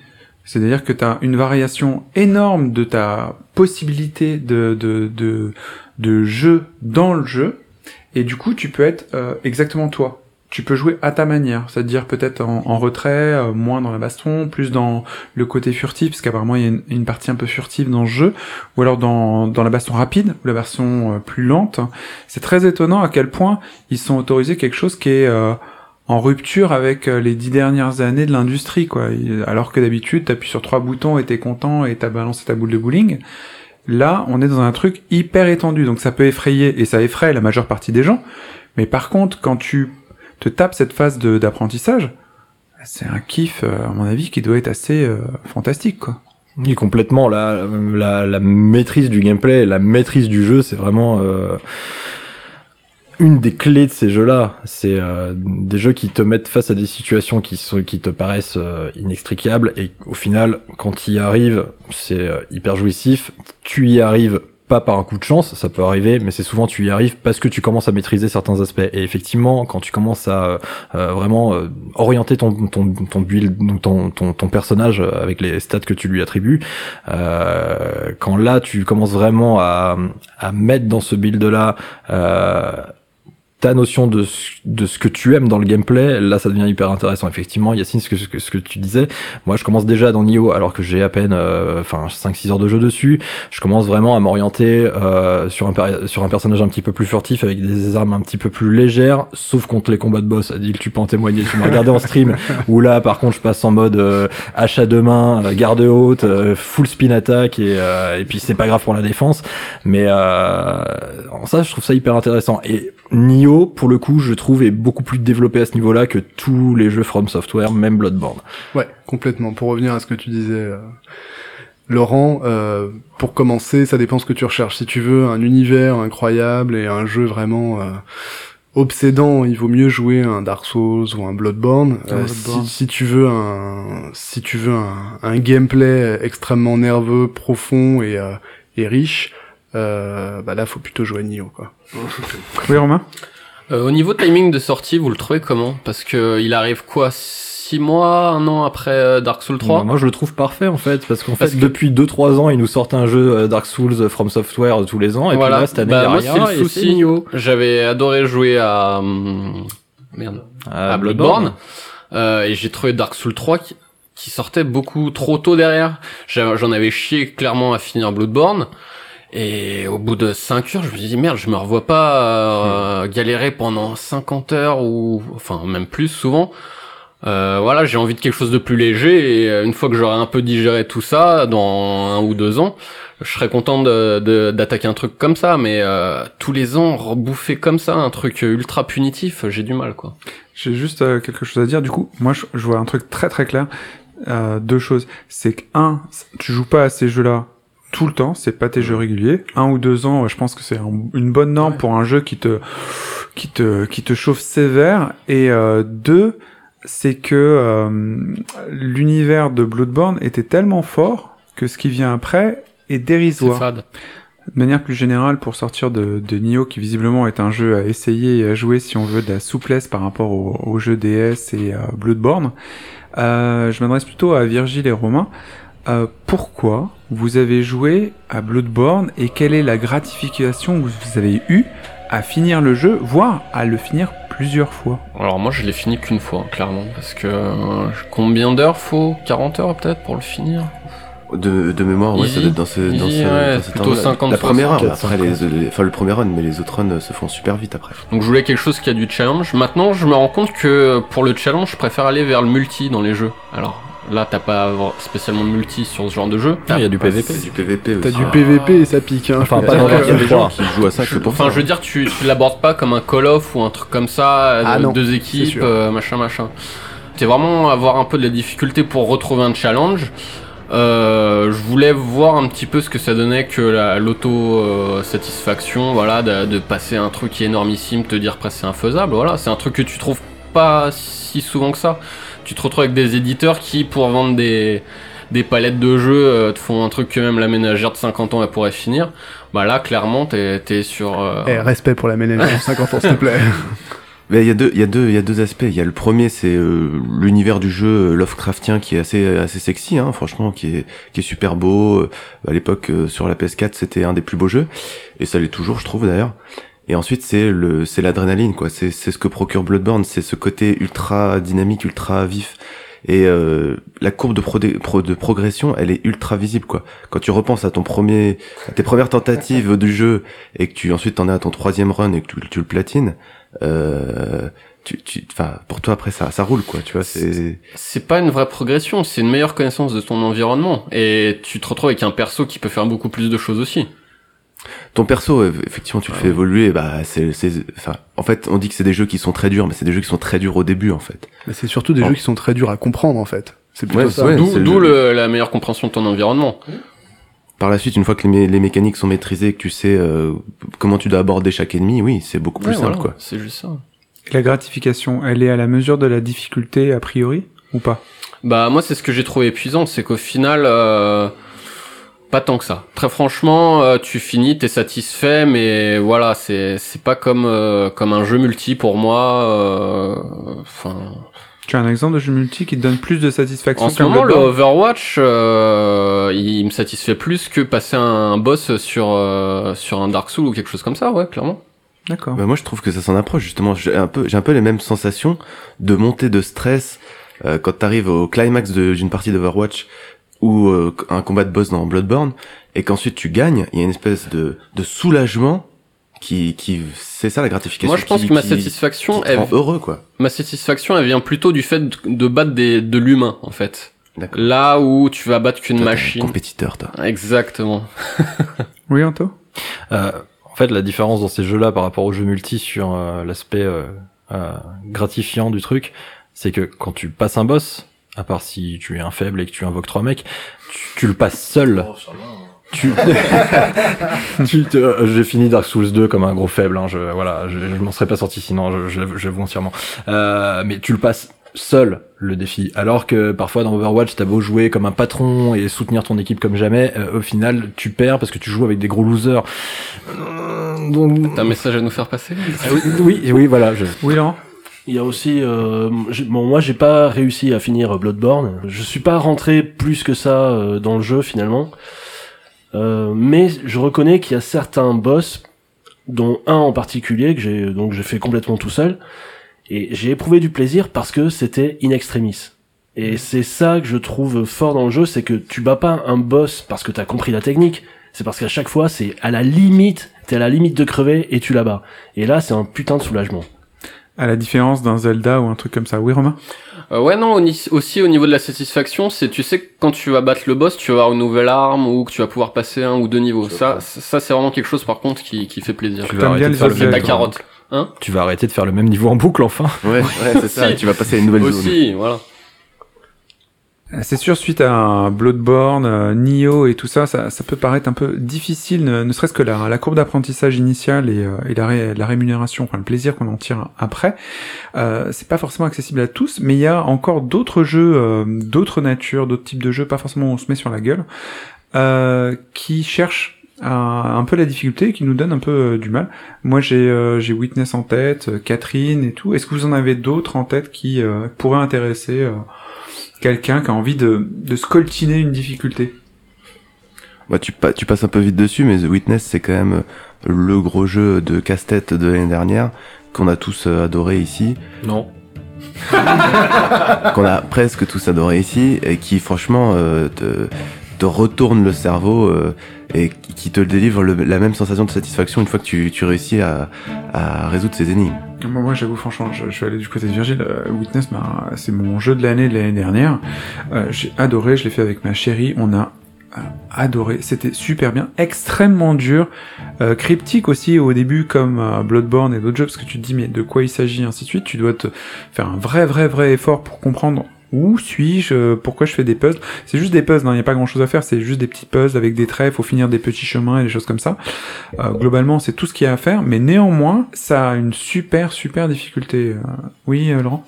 C'est-à-dire que tu as une variation énorme de ta possibilité de, de, de, de jeu dans le jeu, et du coup, tu peux être euh, exactement toi. Tu peux jouer à ta manière, c'est-à-dire peut-être en, retrait, euh, moins dans la baston, plus dans le côté furtif, parce qu'apparemment il y a une, partie un peu furtive dans ce jeu, ou alors dans, dans la baston rapide, ou la baston euh, plus lente. C'est très étonnant à quel point ils sont autorisés quelque chose qui est euh, en rupture avec les dix dernières années de l'industrie, quoi. Alors que d'habitude, t'appuies sur trois boutons et t'es content et t'as balancé ta boule de bowling. Là, on est dans un truc hyper étendu, donc ça peut effrayer, et ça effraie la majeure partie des gens. Mais par contre, quand tu te tapes cette phase d'apprentissage, c'est un kiff, euh, à mon avis, qui doit être assez euh, fantastique, quoi. Oui, complètement. La, maîtrise du gameplay, la maîtrise du jeu, c'est vraiment euh, une des clés de ces jeux-là. C'est des jeux qui te mettent face à des situations qui qui te paraissent inextricables et au final, quand tu y arrives, c'est hyper jouissif. Tu y arrives pas par un coup de chance, ça peut arriver, mais c'est souvent tu y arrives parce que tu commences à maîtriser certains aspects. Et effectivement, quand tu commences à euh, vraiment euh, orienter ton ton ton build, ton ton ton personnage avec les stats que tu lui attribues, euh, quand là tu commences vraiment à à mettre dans ce build là euh, ta notion de ce, de ce que tu aimes dans le gameplay, là ça devient hyper intéressant. Effectivement, Yacine, ce que, ce que, ce que tu disais, moi je commence déjà dans Nioh alors que j'ai à peine euh, enfin 5-6 heures de jeu dessus, je commence vraiment à m'orienter euh, sur, un, sur un personnage un petit peu plus furtif avec des armes un petit peu plus légères, sauf contre les combats de boss. Adil, tu peux en témoigner, tu m'as regardé en stream, où là par contre je passe en mode euh, hache à deux mains, euh, garde haute, euh, full spin attack et, euh, et puis c'est pas grave pour la défense. Mais euh, ça, je trouve ça hyper intéressant. Et Nioh, pour le coup, je trouve est beaucoup plus développé à ce niveau-là que tous les jeux From Software, même Bloodborne. Ouais, complètement. Pour revenir à ce que tu disais, euh, Laurent, euh, pour commencer, ça dépend ce que tu recherches. Si tu veux un univers incroyable et un jeu vraiment euh, obsédant, il vaut mieux jouer un Dark Souls ou un Bloodborne. Euh, Bloodborne. Si, si tu veux un, si tu veux un, un gameplay extrêmement nerveux, profond et, euh, et riche, euh, bah là, faut plutôt jouer à Nioh, quoi. Oui, Romain? Euh, au niveau timing de sortie, vous le trouvez comment? Parce que il arrive quoi? Six mois, un an après euh, Dark Souls 3 Bah, moi, je le trouve parfait en fait, parce qu'en fait, que- depuis 2-3 ans, ils nous sortent un jeu euh, Dark Souls euh, From Software euh, tous les ans, et Voilà. puis là, cette année, Bah, il y a moi, rien, c'est le et souci. J'avais adoré jouer à hum, merde À à Bloodborne, euh, et j'ai trouvé Dark Souls 3 qui, qui sortait beaucoup trop tôt derrière. J'en avais chié clairement à finir Bloodborne. Et au bout de 5 heures, je me suis dit merde, je me revois pas euh, galérer pendant 50 heures ou enfin même plus souvent. Euh, voilà, j'ai envie de quelque chose de plus léger et euh, une fois que j'aurai un peu digéré tout ça dans un ou deux ans, je serais content de- de- d'attaquer un truc comme ça. Mais euh, tous les ans, rebouffer comme ça un truc ultra punitif, j'ai du mal quoi. J'ai juste euh, quelque chose à dire. Du coup, moi, je, je vois un truc très très clair. Euh, deux choses. C'est que, un, tu joues pas à ces jeux-là tout le temps, c'est pas tes jeux réguliers. Un ou deux ans, je pense que c'est un- une bonne norme pour un jeu qui te, qui te, qui te chauffe sévère. Et euh, deux, c'est que euh, l'univers de Bloodborne était tellement fort que ce qui vient après est dérisoire. fade. De manière plus générale, pour sortir de, de Nioh, qui visiblement est un jeu à essayer et à jouer si on veut de la souplesse par rapport au, au jeu DS et à Bloodborne, euh, je m'adresse plutôt à Virgile et Romain. Euh, pourquoi vous avez joué à Bloodborne et quelle est la gratification que vous avez eue à finir le jeu, voire à le finir plusieurs fois? Alors moi je l'ai fini qu'une fois, clairement, parce que euh, combien d'heures faut? 40 heures peut-être pour le finir? De, de mémoire, ouais, Easy. ça doit être dans ce, dans Easy, ce, ouais, dans cet plutôt ordre-là. 50, La première run, 60, après les, les- enfin le premier run, mais les autres runs euh, se font super vite après. Donc je voulais quelque chose qui a du challenge. Maintenant je me rends compte que pour le challenge je préfère aller vers le multi dans les jeux. Alors là t'as pas spécialement de multi sur ce genre de jeu. Ah, il y a du PVP. C'est du PVP aussi. T'as du PVP et ça pique. Hein. Enfin, Je pas dans Il y a des gens 3. qui jouent à ça que pour Enfin, ça. je veux dire, tu, tu l'abordes pas comme un Call of ou un truc comme ça, Ah de- non, deux équipes, euh, machin, machin. C'est vraiment avoir un peu de la difficulté pour retrouver un challenge. Euh, je voulais voir un petit peu ce que ça donnait que la- l'auto-satisfaction, voilà, de, de passer un truc qui est énormissime, te dire presque c'est infaisable, voilà, c'est un truc que tu trouves pas si souvent que ça. Tu te retrouves avec des éditeurs qui, pour vendre des, des palettes de jeux, euh, te font un truc que même la ménagère de 50 ans elle pourrait finir. Bah là, clairement, t'es es sur... euh, Eh, respect pour la ménagère de 50 ans, s'il te plaît. Mais il y a deux, il y a deux, il y a deux aspects. Il y a le premier, c'est euh, l'univers du jeu euh, Lovecraftien qui est assez, assez sexy, hein, franchement, qui est, qui est super beau. Euh, À l'époque, euh, sur la PS4, c'était un des plus beaux jeux, et ça l'est toujours, je trouve d'ailleurs. Et ensuite, c'est le, c'est l'adrénaline, quoi. C'est, c'est ce que procure Bloodborne, c'est ce côté ultra dynamique, ultra vif. Et euh, la courbe de, pro pro- de progression, elle est ultra visible, quoi. Quand tu repenses à ton premier, à tes premières tentatives du jeu, et que tu ensuite t'en es à ton troisième run et que tu, tu le platines, euh, tu, tu, enfin, pour toi après ça, ça roule, quoi. Tu vois, c'est. C'est pas une vraie progression, c'est une meilleure connaissance de ton environnement. Et tu te retrouves avec un perso qui peut faire beaucoup plus de choses aussi. Ton perso, effectivement, tu le fais évoluer. Bah, c'est, enfin, en fait, on dit que c'est des jeux qui sont très durs, mais c'est des jeux qui sont très durs au début, en fait. Mais c'est surtout des jeux qui sont très durs à comprendre, en fait. C'est plutôt Ouais, ça. ouais. D'où la meilleure compréhension de ton environnement. Par la suite, une fois que les, mé- les mécaniques sont maîtrisées, que tu sais euh, comment tu dois aborder chaque ennemi, oui, c'est beaucoup plus Ouais, simple, voilà, quoi. C'est juste ça. Et la gratification, elle est à la mesure de la difficulté a priori ou pas? Bah moi c'est ce que j'ai trouvé épuisant, c'est qu'au final euh, pas tant que ça. Très franchement, euh, tu finis, t'es satisfait, mais voilà, c'est c'est pas comme euh, comme un jeu multi pour moi. euh, Enfin, Tu as un exemple de jeu multi qui te donne plus de satisfaction en ce moment, le Overwatch, euh, il me satisfait plus que passer un boss sur euh, sur un Dark Souls ou quelque chose comme ça, ouais, clairement. D'accord. Bah, moi, je trouve que ça s'en approche justement. J'ai un peu, j'ai un peu les mêmes sensations de montée de stress euh, quand t'arrives au climax d'une partie d'Overwatch ou euh, un combat de boss dans Bloodborne et qu'ensuite tu gagnes. Il y a une espèce de, de soulagement qui, qui, c'est ça la gratification. Moi, je pense qui- que ma qui- satisfaction, qui te elle, heureux quoi. ma satisfaction, elle vient plutôt du fait de, battre des, de l'humain, en fait. D'accord. Là où tu vas battre qu'une t'es un machine. Compétiteur, toi. Exactement. Oui, Anto? Euh, en fait, la différence dans ces jeux-là par rapport aux jeux multi sur euh, l'aspect euh, euh, gratifiant du truc, c'est que quand tu passes un boss, à part si tu es un faible et que tu invoques trois mecs, tu, tu le passes seul. Tu, tu te- euh, j'ai fini Dark Souls 2 comme un gros faible, hein, je, voilà, je, je m'en serais pas sorti sinon, je, je, j'avoue entièrement. Euh, mais tu le passes seul le défi, alors que parfois dans Overwatch t'as beau jouer comme un patron et soutenir ton équipe comme jamais, euh, au final tu perds parce que tu joues avec des gros losers. Donc T'as un message à nous faire passer Ah oui, oui, oui, voilà. Je... Oui, Laurent? Il y a aussi, euh, bon, moi j'ai pas réussi à finir Bloodborne. Je suis pas rentré plus que ça euh, dans le jeu finalement, Euh, mais je reconnais qu'il y a certains boss, dont un en particulier que j'ai donc j'ai fait complètement tout seul, et j'ai éprouvé du plaisir parce que c'était in extremis. Et c'est ça que je trouve fort dans le jeu, c'est que tu bats pas un boss parce que t'as compris la technique, c'est parce qu'à chaque fois c'est à la limite, t'es à la limite de crever et tu la bats. Et là c'est un putain de soulagement. À la différence d'un Zelda ou un truc comme ça. Oui, Romain? Euh, ouais, non, aussi au niveau de la satisfaction, c'est tu sais que quand tu vas battre le boss, tu vas avoir une nouvelle arme ou que tu vas pouvoir passer un ou deux niveaux. Ça, ça c'est vraiment quelque chose par contre qui, qui fait plaisir. Tu vas, arrêter bien de faire le même toi. carotte. Hein? Tu vas arrêter de faire le même niveau en boucle enfin. Ouais, ouais, c'est ça. Si. Tu vas passer à une nouvelle zone. Aussi, voilà. C'est sûr, suite à un Bloodborne, euh, Nioh et tout ça, ça, peut paraître un peu difficile, ne, serait-ce que la, la courbe d'apprentissage initiale et, euh, la, ré- la rémunération, enfin le plaisir qu'on en tire après. Euh, c'est pas forcément accessible à tous, mais il y a encore d'autres jeux, euh, d'autres natures, d'autres types de jeux, pas forcément où on se met sur la gueule, qui cherchent à- un peu la difficulté qui nous donnent un peu du mal. Moi, j'ai Witness en tête, Catherine et tout. Est-ce que vous en avez d'autres en tête qui pourraient intéresser quelqu'un qui a envie de, de scoltiner une difficulté Bah, tu, pa- tu passes un peu vite dessus, mais The Witness, c'est quand même le gros jeu de casse-tête de l'année dernière qu'on a tous euh, adoré ici, Non. qu'on a presque tous adoré ici, et qui franchement, euh, te- te retourne le cerveau euh, et qui te délivre le- la même sensation de satisfaction une fois que tu, tu réussis à, à résoudre ces énigmes. Moi, j'avoue, franchement, je, je vais aller du côté de Virgile. Euh, Witness, m'a- c'est mon jeu de l'année de l'année dernière. Euh, j'ai adoré, je l'ai fait avec ma chérie. On a euh, adoré. C'était super bien, extrêmement dur, euh, cryptique aussi au début, comme euh, Bloodborne et d'autres jeux, parce que tu te dis mais de quoi il s'agit, ainsi de suite. Tu dois te faire un vrai, vrai, vrai effort pour comprendre. Où suis-je? Pourquoi je fais des puzzles? C'est juste des puzzles, il n'y a pas grand-chose à faire, c'est juste des petits puzzles avec des traits, faut finir des petits chemins et des choses comme ça. Euh, globalement, c'est tout ce qu'il y a à faire, mais néanmoins, ça a une super, super difficulté. Euh, Oui, euh, Laurent?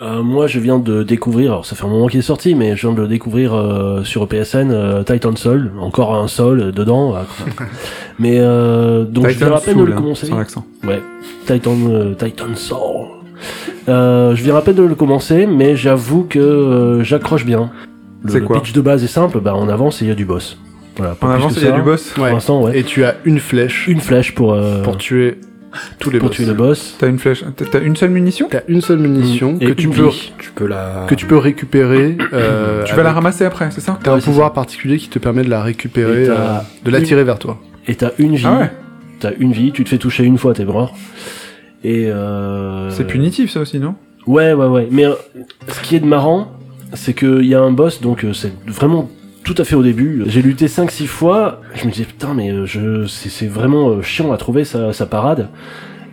Euh, moi, je viens de découvrir, alors ça fait un moment qu'il est sorti, mais je viens de le découvrir euh, sur EPSN, euh, Titan Soul, encore un Soul euh, dedans. euh, mais euh, donc je viens à peine de le hein, commencer. sans. Ouais, Titan, euh, Titan Soul. Euh, je viens à peine de le commencer, mais j'avoue que euh, j'accroche bien. Le, C'est le quoi pitch de base est simple, bah on avance et il y a du boss. Voilà, pas En plus avance, que il y a ça. du boss Pour Ouais. l'instant, ouais. Et tu as une flèche Une flèche pour, euh, pour tuer tous les pour boss. tuer le boss. T'as une flèche, t'as- t'as une seule munition? T'as une seule munition Et que tu une peux vie. Tu peux la. que tu peux récupérer. euh, Tu vas la avec- ramasser après, c'est ça? T'as un Ouais, c'est pouvoir particulier qui te permet de la récupérer, t'as euh, de l'attirer vers toi. Et t'as une vie. Ah ouais T'as une vie, tu te fais toucher une fois, t'es mort. Et euh... C'est punitif ça aussi, non? Ouais, ouais, ouais. Mais euh, ce qui est de marrant, c'est qu'il y a un boss, donc euh, c'est vraiment tout à fait au début. J'ai lutté 5-6 fois, je me disais putain, mais je c'est c'est vraiment euh, chiant à trouver sa, sa parade.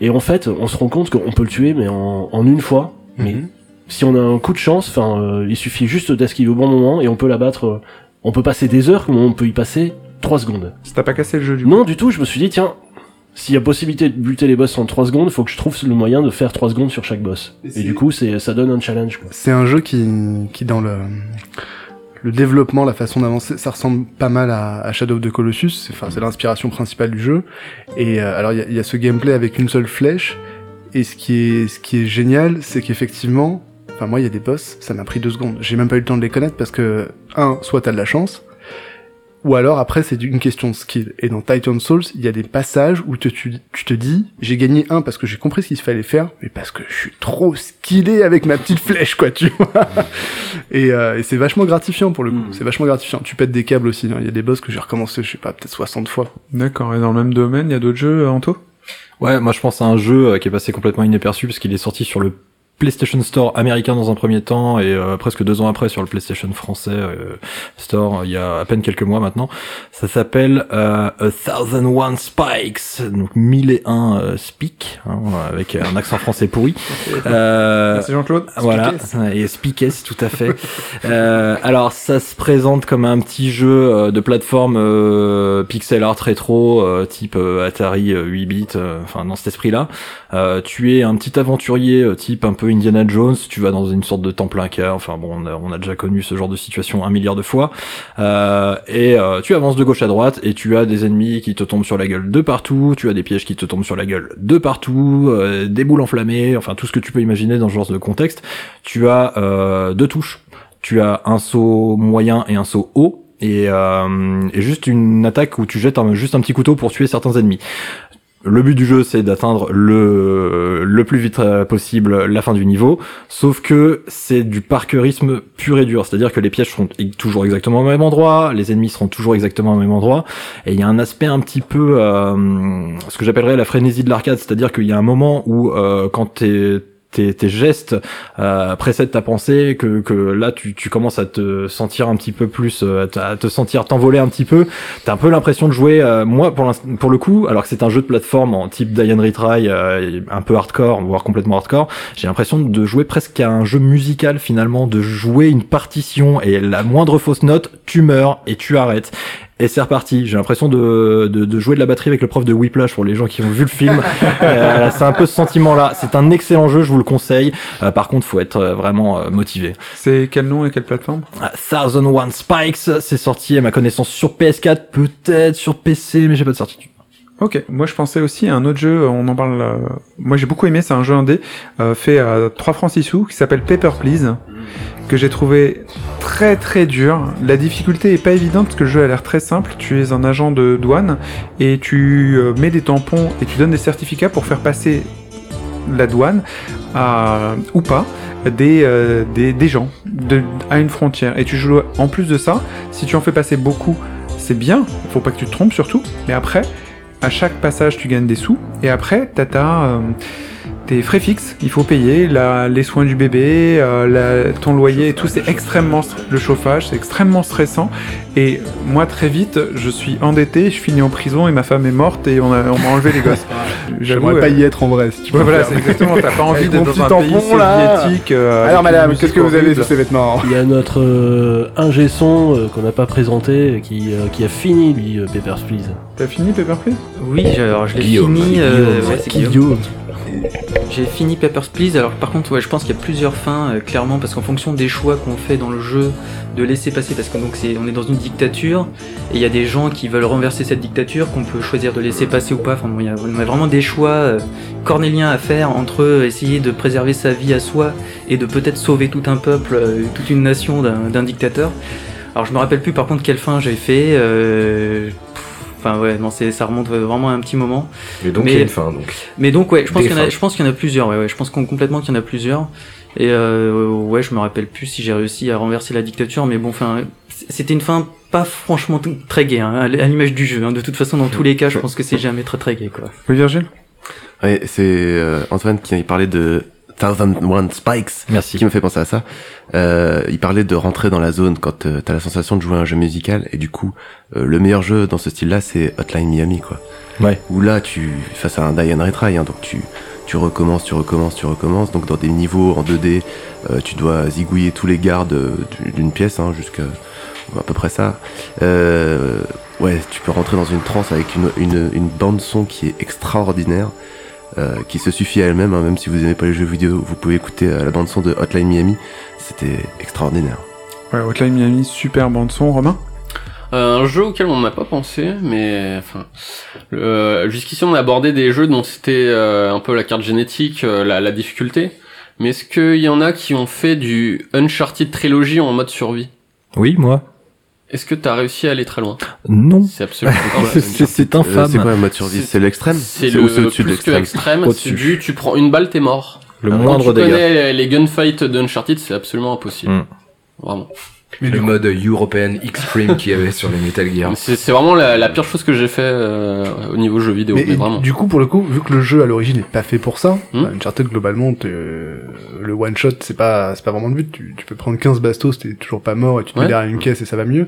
Et en fait, on se rend compte qu'on peut le tuer, mais en, en une fois. Mais Mhm. si on a un coup de chance, enfin, euh, il suffit juste d'esquiver au bon moment et on peut l'abattre. euh, on peut passer des heures, comme on peut y passer 3 secondes. Ça t'a pas cassé le jeu du coup? Non, du tout, je me suis dit, tiens, s'il y a possibilité de buter les boss en 3 secondes, faut que je trouve le moyen de faire 3 secondes sur chaque boss. Et du coup, c'est, ça donne un challenge, quoi. C'est un jeu qui, qui dans le, le développement, la façon d'avancer, ça ressemble pas mal à, à Shadow of the Colossus. C'est, enfin, c'est l'inspiration principale du jeu. Et euh, alors, il y a, il y a ce gameplay avec une seule flèche. Et ce qui est, ce qui est génial, c'est qu'effectivement, enfin, moi, il y a des boss, ça m'a pris deux secondes. J'ai même pas eu le temps de les connaître parce que, un, soit t'as de la chance, ou alors après c'est une question de skill. Et dans Titan Souls, il y a des passages où te- tu, tu te dis, j'ai gagné un parce que j'ai compris ce qu'il fallait faire, mais parce que je suis trop skillé avec ma petite flèche, quoi, tu vois. Et, euh, et c'est vachement gratifiant pour le coup. Mm. C'est vachement gratifiant. Tu pètes des câbles aussi. hein. Il y a des boss que j'ai recommencé, je sais pas, peut-être 60 fois. D'accord, et dans le même domaine, il y a d'autres jeux, euh, Anto Ouais, moi je pense à un jeu euh, qui est passé complètement inaperçu parce qu'il est sorti sur le PlayStation Store américain dans un premier temps et euh, presque deux ans après sur le PlayStation français euh, Store il y a à peine quelques mois maintenant. Ça s'appelle euh, A Thousand One Spikes, donc mille et un euh, speak hein, avec un accent français pourri. Euh, Merci Jean-Claude. voilà, et Speakes, tout à fait. euh, alors, ça se présente comme un petit jeu euh, de plateforme euh, pixel art rétro, euh, type euh, Atari euh, 8 bits, euh, enfin dans cet esprit-là. Euh, tu es un petit aventurier, euh, type un peu Indiana Jones. Tu vas dans une sorte de temple inca. Enfin bon, on a, on a déjà connu ce genre de situation un milliard de fois. Euh, et euh, tu avances de gauche à droite et tu as des ennemis qui te tombent sur la gueule de partout. Tu as des pièges qui te tombent sur la gueule de partout, euh, des boules enflammées, enfin tout ce que tu peux imaginer dans ce genre de contexte. Tu as euh, deux touches. Tu as un saut moyen et un saut haut. Et, euh, et juste une attaque où tu jettes juste un petit couteau pour tuer certains ennemis. Le but du jeu, c'est d'atteindre le le plus vite euh, possible la fin du niveau. Sauf que c'est du parkourisme pur et dur. C'est-à-dire que les pièges seront e- toujours exactement au même endroit, les ennemis seront toujours exactement au même endroit. Et il y a un aspect un petit peu, euh, ce que j'appellerais la frénésie de l'arcade. C'est-à-dire qu'il y a un moment où, euh, quand t'es tes, tes gestes euh, précèdent ta pensée, que, que là tu, tu commences à te sentir un petit peu plus, euh, à te- sentir t'envoler un petit peu. T'as un peu l'impression de jouer, euh, moi pour, pour le coup, alors que c'est un jeu de plateforme en type Diane Retry, un peu hardcore, voire complètement hardcore, j'ai l'impression de jouer presque à un jeu musical finalement, de jouer une partition et la moindre fausse note, tu meurs et tu arrêtes. Et c'est reparti. J'ai l'impression de, de, de jouer de la batterie avec le prof de Whiplash pour les gens qui ont vu le film. Euh, c'est un peu ce sentiment-là. C'est un excellent jeu, je vous le conseille. Euh, par contre, faut être euh, vraiment euh, motivé. C'est quel nom et quelle plateforme? Ah, Thousand One Spikes, c'est sorti à ma connaissance sur PS4, peut-être sur PC, mais j'ai pas de certitude. Ok, moi je pensais aussi à un autre jeu, on en parle. euh, Moi j'ai beaucoup aimé, c'est un jeu indé euh, fait à 3 francs 6 sous qui s'appelle Paper Please, que j'ai trouvé très très dur. La difficulté est pas évidente parce que le jeu a l'air très simple. Tu es un agent de douane et tu euh, mets des tampons et tu donnes des certificats pour faire passer la douane à- ou pas. des, euh, des, des gens à une frontière. Et tu joues en plus de ça, si tu en fais passer beaucoup, c'est bien, faut pas que tu te trompes surtout, mais après, à chaque passage, tu gagnes des sous, et après, t'as ta, euh, tes frais fixes, il faut payer, la, les soins du bébé, euh, la, ton loyer et tout, c'est extrêmement, le chauffage, c'est extrêmement stressant, et moi, très vite, je suis endetté, je finis en prison, et ma femme est morte, et on, a- on m'a enlevé les gosses. J'aimerais pas euh, y être en vrai. Si tu Ouais, peux voilà, c'est exactement, t'as pas envie d'être dans un petit pays tampon, là. soviétique. euh, Alors madame, qu'est-ce que vous avez sous ces vêtements Il y a notre euh, ingé son euh, qu'on n'a pas présenté, qui, euh, qui a fini, lui, euh, Papers, Please. T'as fini Paper Please? Oui, alors je l'ai Guillaume, fini. euh, Guillaume, ouais, c'est Guillaume. Guillaume. J'ai fini Papers, Please. Alors par contre, ouais, je pense qu'il y a plusieurs fins, euh, clairement, parce qu'en fonction des choix qu'on fait dans le jeu, de laisser passer, parce que donc c'est, on est dans une dictature, et il y a des gens qui veulent renverser cette dictature, qu'on peut choisir de laisser passer ou pas. Enfin, a, on a vraiment des choix euh, cornéliens à faire entre essayer de préserver sa vie à soi et de peut-être sauver tout un peuple, euh, toute une nation d'un, dictateur. Alors je me rappelle plus par contre quelle fin j'avais fait. Enfin ouais, non, c'est, ça remonte vraiment à un petit moment. Mais donc Mais- il y a une fin donc. Mais donc ouais, je pense qu'il y en a, fins. je pense qu'il y en a plusieurs. Ouais, ouais, je pense qu'on- complètement qu'il y en a plusieurs. Et euh, ouais, je me rappelle plus si j'ai réussi à renverser la dictature, mais bon, enfin, c'était une fin pas franchement très gay, hein, à l'image du jeu. hein. De toute façon, dans tous les cas, je pense que c'est jamais très très gay, quoi. Oui, Virgile? Ouais, c'est euh, Antoine qui parlait de Thousand One Spikes Merci. qui me fait penser à ça. Euh, il parlait de rentrer dans la zone quand euh, t'as la sensation de jouer à un jeu musical et du coup euh, le meilleur jeu dans ce style-là c'est Hotline Miami quoi. Ouais. Où là tu face à un die and retry hein, donc tu tu recommences, tu recommences, tu recommences donc dans des niveaux en 2D euh, tu dois zigouiller tous les gardes euh, du- d'une pièce hein, jusqu'à à peu près ça. Euh, ouais, tu peux rentrer dans une transe avec une, une, une bande son qui est extraordinaire euh, qui se suffit à elle-même, hein, même si vous aimez pas les jeux vidéo, vous pouvez écouter euh, la bande son de Hotline Miami, c'était extraordinaire. Ouais, Hotline Miami, super bande son, Romain Euh, un jeu auquel on n'a pas pensé, mais enfin, euh, jusqu'ici on a abordé des jeux dont c'était euh, un peu la carte génétique, euh, la, la difficulté. Mais est-ce qu'il y en a qui ont fait du Uncharted Trilogy en mode survie? Oui, moi. Est-ce que t'as réussi à aller très loin? Non. C'est absolument C'est- C'est c'est Euh, infâme. c'est quoi le mode survie C'est l'extrême C'est le c'est au-dessus de plus que l'extrême extrême. C'est du tu prends une balle, t'es mort. le Quand moindre tu dégât. connais les gunfights d'Uncharted, c'est absolument impossible. Mm. Vraiment. le mode European Extreme qu'il y avait sur les Metal Gear. C'est vraiment la, la pire chose que j'ai fait euh, au niveau jeu vidéo, mais, Mais vraiment. du coup, pour le coup, vu que le jeu à l'origine n'est pas fait pour ça, Hmm. bah, Uncharted globalement, euh, le one shot, c'est pas, c'est pas vraiment le but. Tu, tu peux prendre 15 bastos, t'es toujours pas mort et tu te mets derrière une caisse et ça va mieux.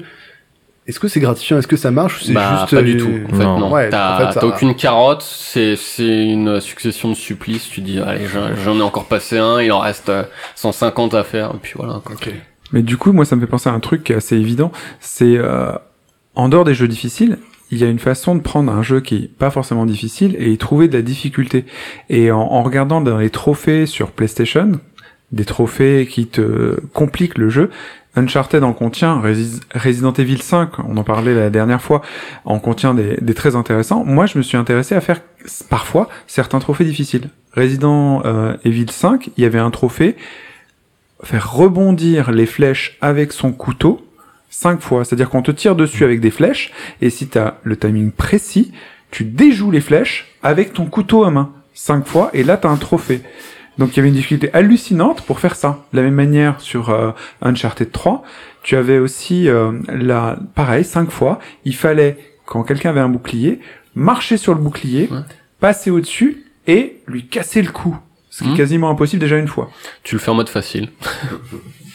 Est-ce que c'est gratifiant? Est-ce que ça marche ou c'est bah, juste pas euh, du tout. En fait, Non. non. Ouais, t'as en fait, ça- aucune carotte. C'est c'est une succession de supplices. Tu dis allez, j'en ai encore passé un. Il en reste euh, 150 à faire. Et puis voilà. Quoi. Ok. Mais du coup, moi, ça me fait penser à un truc qui est assez évident. C'est euh, en dehors des jeux difficiles, il y a une façon de prendre un jeu qui est pas forcément difficile et y trouver de la difficulté. Et en, regardant dans les trophées sur PlayStation, des trophées qui te compliquent le jeu, Uncharted en contient, Resi- Resident Evil 5, on en parlait la dernière fois, en contient des, très intéressants. Moi, je me suis intéressé à faire parfois certains trophées difficiles. Resident euh, Evil 5, il y avait un trophée faire rebondir les flèches avec son couteau cinq fois. C'est-à-dire qu'on te tire dessus avec des flèches, et si tu as le timing précis, tu déjoues les flèches avec ton couteau à main cinq fois, et là tu as un trophée. Donc il y avait une difficulté hallucinante pour faire ça. De la même manière sur euh, Uncharted 3, tu avais aussi euh, la pareil cinq fois. Il fallait quand quelqu'un avait un bouclier, marcher sur le bouclier, Ouais. passer au-dessus et lui casser le cou. Ce qui est Mhm. quasiment impossible déjà une fois. Tu le fais en mode facile.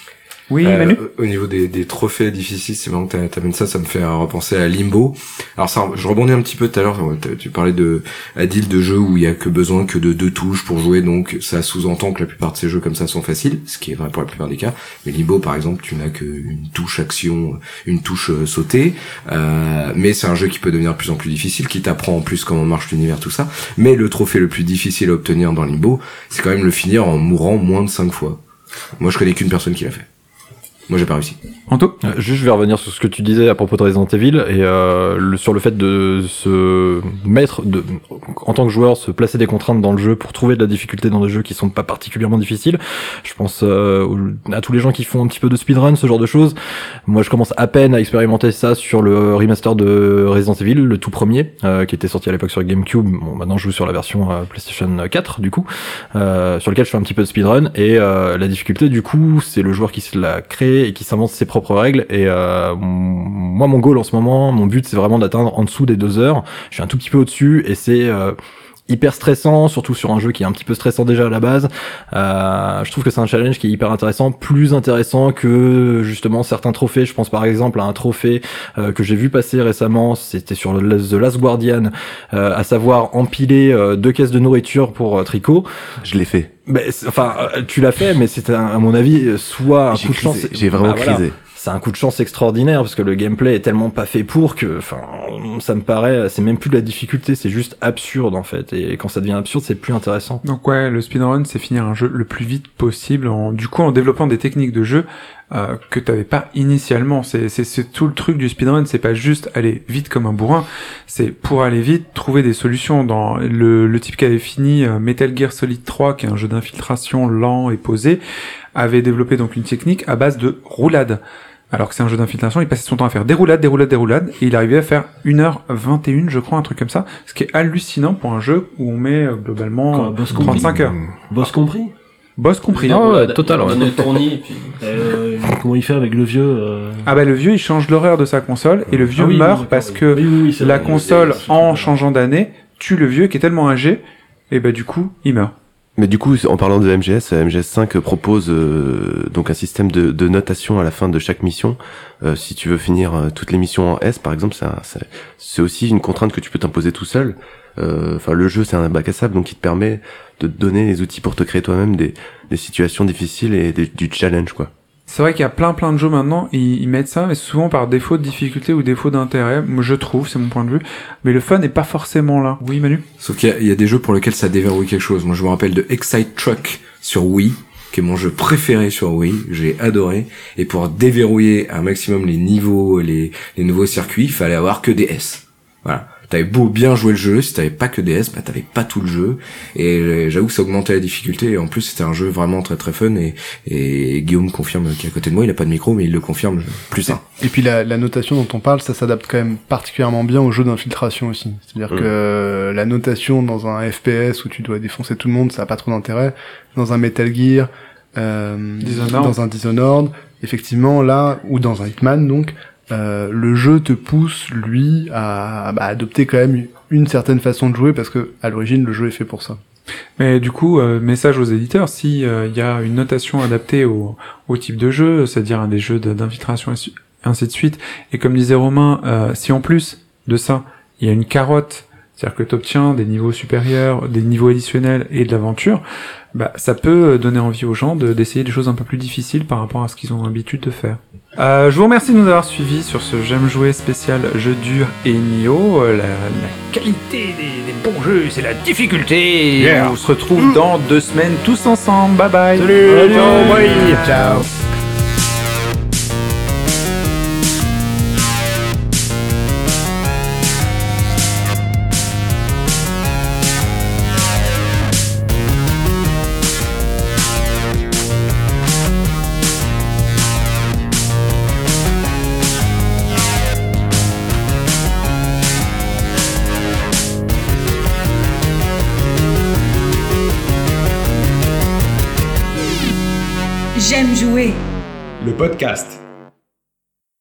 Oui, Euh, Manu au niveau des, des trophées difficiles, c'est marrant que t'a- t'amènes ça, ça me fait repenser à Limbo. Alors ça, je rebondis un petit peu tout à l'heure, tu parlais de Adil de jeux où il y a que besoin que de deux touches pour jouer, donc ça sous-entend que la plupart de ces jeux comme ça sont faciles, ce qui est vrai pour la plupart des cas. Mais Limbo, par exemple, tu n'as qu'une touche action, une touche euh, sautée, euh, mais c'est un jeu qui peut devenir de plus en plus difficile, qui t'apprend en plus comment marche l'univers, tout ça. Mais le trophée le plus difficile à obtenir dans Limbo, c'est quand même le finir en mourant moins de cinq fois. Moi, je connais qu'une personne qui l'a fait. Moi, j'ai pas réussi. Anto Euh, Juste, je vais revenir sur ce que tu disais à propos de Resident Evil et euh, le- sur le fait de se mettre, de, en tant que joueur, se placer des contraintes dans le jeu pour trouver de la difficulté dans des jeux qui sont pas particulièrement difficiles. Je pense euh, à tous les gens qui font un petit peu de speedrun, ce genre de choses. Moi, je commence à peine à expérimenter ça sur le remaster de Resident Evil, le tout premier, euh, qui était sorti à l'époque sur GameCube. Bon, maintenant, je joue sur la version euh, PlayStation 4, du coup, euh, sur lequel je fais un petit peu de speedrun. Et euh, la difficulté, du coup, c'est le joueur qui se la crée et qui s'invente ses propres règles. Et euh, moi, mon goal en ce moment, mon but, c'est vraiment d'atteindre en dessous des deux heures. Je suis un tout petit peu au-dessus et c'est euh, hyper stressant, surtout sur un jeu qui est un petit peu stressant déjà à la base. Euh, je trouve que c'est un challenge qui est hyper intéressant, plus intéressant que justement certains trophées. Je pense par exemple à un trophée euh, que j'ai vu passer récemment, c'était sur The Last Guardian, euh, à savoir empiler deux caisses de nourriture pour tricot. Je l'ai fait. Mais c'est- enfin, tu l'as fait, mais c'était un- à mon avis soit un coup de chance. crisé, j'ai vraiment Bah, voilà. C'est un coup de chance extraordinaire parce que le gameplay est tellement pas fait pour que, enfin, ça me paraît, c'est même plus de la difficulté, c'est juste absurde en fait. Et quand ça devient absurde, c'est plus intéressant. Donc ouais, le speedrun, c'est finir un jeu le plus vite possible, en, du coup en développant des techniques de jeu euh, que t'avais pas initialement. C'est, c'est, c'est tout le truc du speedrun, c'est pas juste aller vite comme un bourrin, c'est pour aller vite trouver des solutions. Dans le, le type qui avait fini euh, Metal Gear Solid 3, qui est un jeu d'infiltration lent et posé, avait développé donc une technique à base de roulade. Alors que c'est un jeu d'infiltration, il passait son temps à faire des roulades, des roulades, des roulades, et il arrivait à faire 1h21, je crois, un truc comme ça, ce qui est hallucinant pour un jeu où on met euh, globalement Quoi, euh, boss compris 35 heures. Boss compris Boss compris. Ah ouais, total, ouais. On est tourné, puis... Euh, Comment il fait avec le vieux euh... Ah bah le vieux il change l'horaire de sa console et le vieux Ah oui, meurt oui, parce que oui. Oui, oui, oui, c'est la vrai. console en changeant d'année tue le vieux qui est tellement âgé et bah du coup il meurt. Mais du coup, en parlant de MGS, MGS 5 propose euh, donc un système de, notation à la fin de chaque mission. Euh, si tu veux finir euh, toutes les missions en S, par exemple, c'est aussi une contrainte que tu peux t'imposer tout seul. Euh, Enfin, le jeu, c'est un bac à sable, donc il te permet de te donner les outils pour te créer toi-même des, des situations difficiles et du challenge, quoi. C'est vrai qu'il y a plein plein de jeux maintenant, ils, mettent ça, mais souvent par défaut de difficulté ou défaut d'intérêt, je trouve, c'est mon point de vue, mais le fun n'est pas forcément là. Oui Manu? Sauf qu'il y a- des jeux pour lesquels ça déverrouille quelque chose. Moi, je me rappelle de Excite Truck sur Wii, qui est mon jeu préféré sur Wii. J'ai adoré. Et pour déverrouiller un maximum les niveaux, les nouveaux circuits, il fallait avoir que des S. Voilà. T'avais beau bien jouer le jeu, si t'avais pas que des S, bah t'avais pas tout le jeu. Et euh, j'avoue que ça augmentait la difficulté. Et en plus, c'était un jeu vraiment très très fun. Et, et Guillaume confirme qui est à côté de moi, il a pas de micro, mais il le confirme plus un. Et puis la, la notation dont on parle, ça s'adapte quand même particulièrement bien aux jeux d'infiltration aussi. C'est-à-dire que euh, la notation dans un FPS où tu dois défoncer tout le monde, ça a pas trop d'intérêt. Dans un Metal Gear, euh, dans un Dishonored, effectivement là, ou dans un Hitman donc, euh, le jeu te pousse lui à bah, adopter quand même une certaine façon de jouer parce que à l'origine le jeu est fait pour ça. Mais du coup, euh, message aux éditeurs, si il y a une notation adaptée au, type de jeu, c'est-à-dire des jeux d'infiltration ainsi de suite, et comme disait Romain, euh, si en plus de ça, il y a une carotte, c'est-à-dire que tu obtiens des niveaux supérieurs, des niveaux additionnels et de l'aventure, bah, ça peut donner envie aux gens de- d'essayer des choses un peu plus difficiles par rapport à ce qu'ils ont l'habitude de faire. Euh, je vous remercie de nous avoir suivis sur ce J'aime jouer spécial jeu dur et Nio. Euh, La, la qualité des, des bons jeux, c'est la difficulté. Yeah. On se retrouve dans deux semaines tous ensemble. Bye bye. Salut, ciao, bye. Ciao. Podcast.